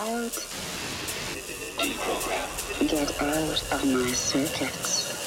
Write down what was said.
out. Deprogram. Get out of my circuits.